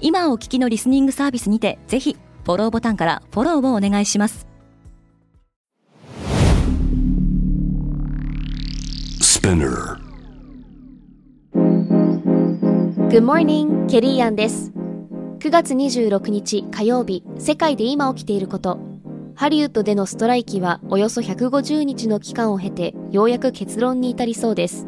今お聞きのリスニングサービスにてぜひフォローボタンからフォローをお願いします Spinner. Good morning, ケリーアンです。9月26日火曜日、世界で今起きていること。ハリウッドでのストライキはおよそ150日の期間を経て、ようやく結論に至りそうです。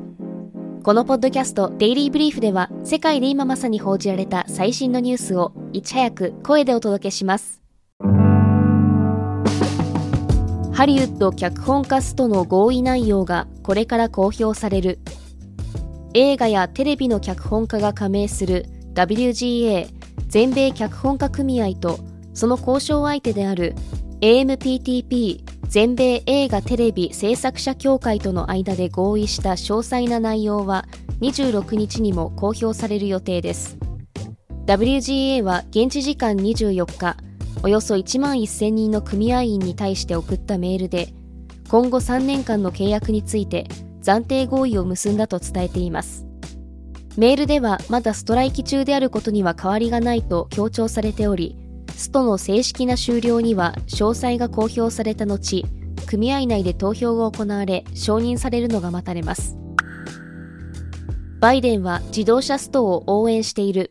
このポッドキャスト、デイリーブリーフでは、世界で今まさに報じられた最新のニュースを、いち早く声でお届けします。ハリウッド脚本家ストの合意内容がこれから公表される。映画やテレビの脚本家が加盟する WGA 全米脚本家組合とその交渉相手である AMPTP 全米映画テレビ制作者協会との間で合意した詳細な内容は26日にも公表される予定です。WGA は現地時間24日およそ1万1000人の組合員に対して送ったメールで今後3年間の契約について暫定合意を結んだと伝えています。メールではまだストライキ中であることには変わりがないと強調されておりストの正式な終了には詳細が公表された後組合内で投票が行われ承認されるのが待たれます。バイデンは自動車ストを応援している。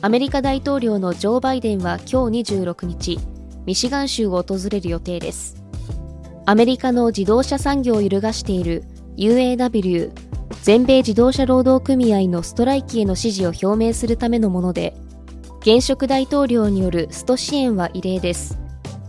アメリカ大統領のジョー・バイデンは今日26日ミシガン州を訪れる予定です。アメリカの自動車産業を揺るがしている UAW 全米自動車労働組合のストライキへの支持を表明するためのもので現職大統領によるスト支援は異例です。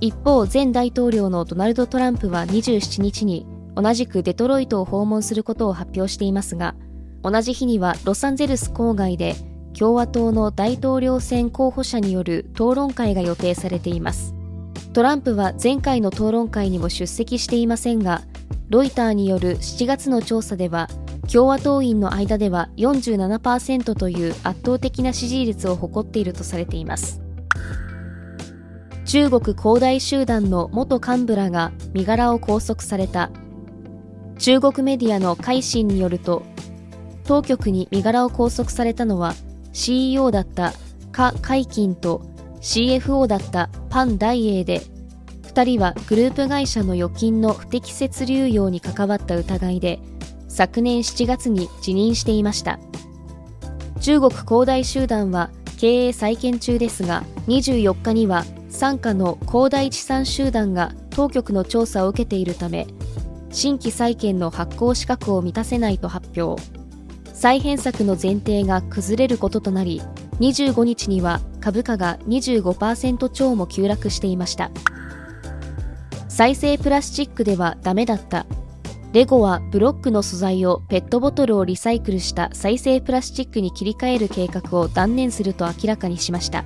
一方前大統領のドナルド・トランプは27日に同じくデトロイトを訪問することを発表していますが同じ日にはロサンゼルス郊外で共和党の大統領選候補者による討論会が予定されています。トランプは前回の討論会にも出席していませんがロイターによる7月の調査では共和党員の間では47%という圧倒的な支持率を誇っているとされています。中国恒大集団の元幹部らが身柄を拘束された。中国メディアの海信によると当局に身柄を拘束されたのは CEO だったカ・カイキンと CFO だったパン・ダイエーで2人はグループ会社の預金の不適切流用に関わった疑いで昨年7月に辞任していました。中国恒大集団は経営再建中ですが24日には傘下の恒大地産集団が当局の調査を受けているため新規債権の発行資格を満たせないと発表。再編策の前提が崩れることとなり25日には株価が25%超も急落していました。再生プラスチックではダメだった。レゴはブロックの素材をペットボトルをリサイクルした再生プラスチックに切り替える計画を断念すると明らかにしました。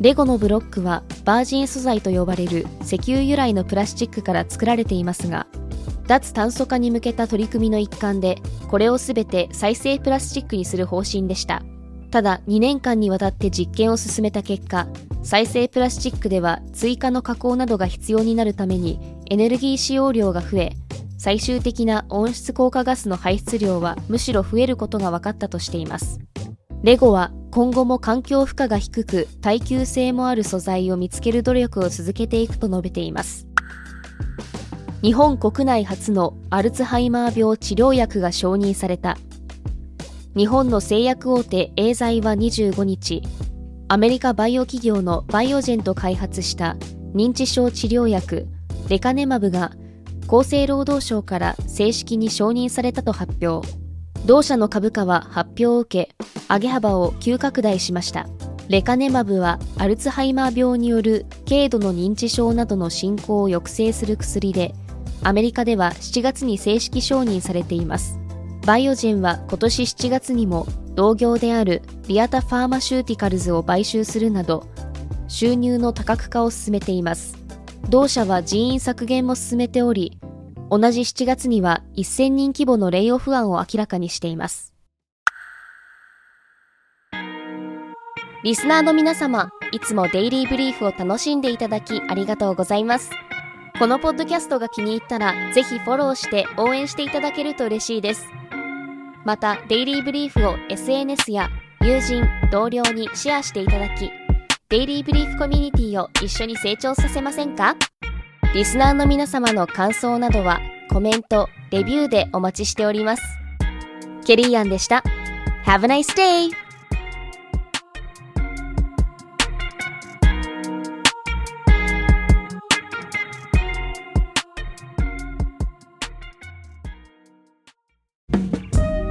レゴのブロックはバージン素材と呼ばれる石油由来のプラスチックから作られていますが脱炭素化に向けた取り組みの一環でこれをすべて再生プラスチックにする方針でした。ただ2年間にわたって実験を進めた結果再生プラスチックでは追加の加工などが必要になるためにエネルギー使用量が増え最終的な温室効果ガスの排出量はむしろ増えることが分かったとしています。レゴは今後も環境負荷が低く耐久性もある素材を見つける努力を続けていくと述べています。日本国内初のアルツハイマー病治療薬が承認された。日本の製薬大手エーザイは25日アメリカバイオ企業のバイオジェンと開発した認知症治療薬レカネマブが厚生労働省から正式に承認されたと発表。同社の株価は発表を受け上げ幅を急拡大しました。レカネマブはアルツハイマー病による軽度の認知症などの進行を抑制する薬でアメリカでは7月に正式承認されています。バイオジェンは今年7月にも同業であるリアタ・ファーマシューティカルズを買収するなど収入の多角化を進めています。同社は人員削減も進めており同じ7月には1000人規模のレイオフ案を明らかにしています。リスナーの皆様いつもデイリーブリーフを楽しんでいただきありがとうございます。このポッドキャストが気に入ったらぜひフォローして応援していただけると嬉しいです。またデイリーブリーフを SNS や友人同僚にシェアしていただきデイリーブリーフコミュニティを一緒に成長させませんか？リスナーの皆様の感想などはコメント、レビューでお待ちしております。ケリーアンでした。Have a nice day!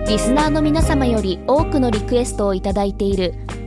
リスナーの皆様より多くのリクエストをいただいている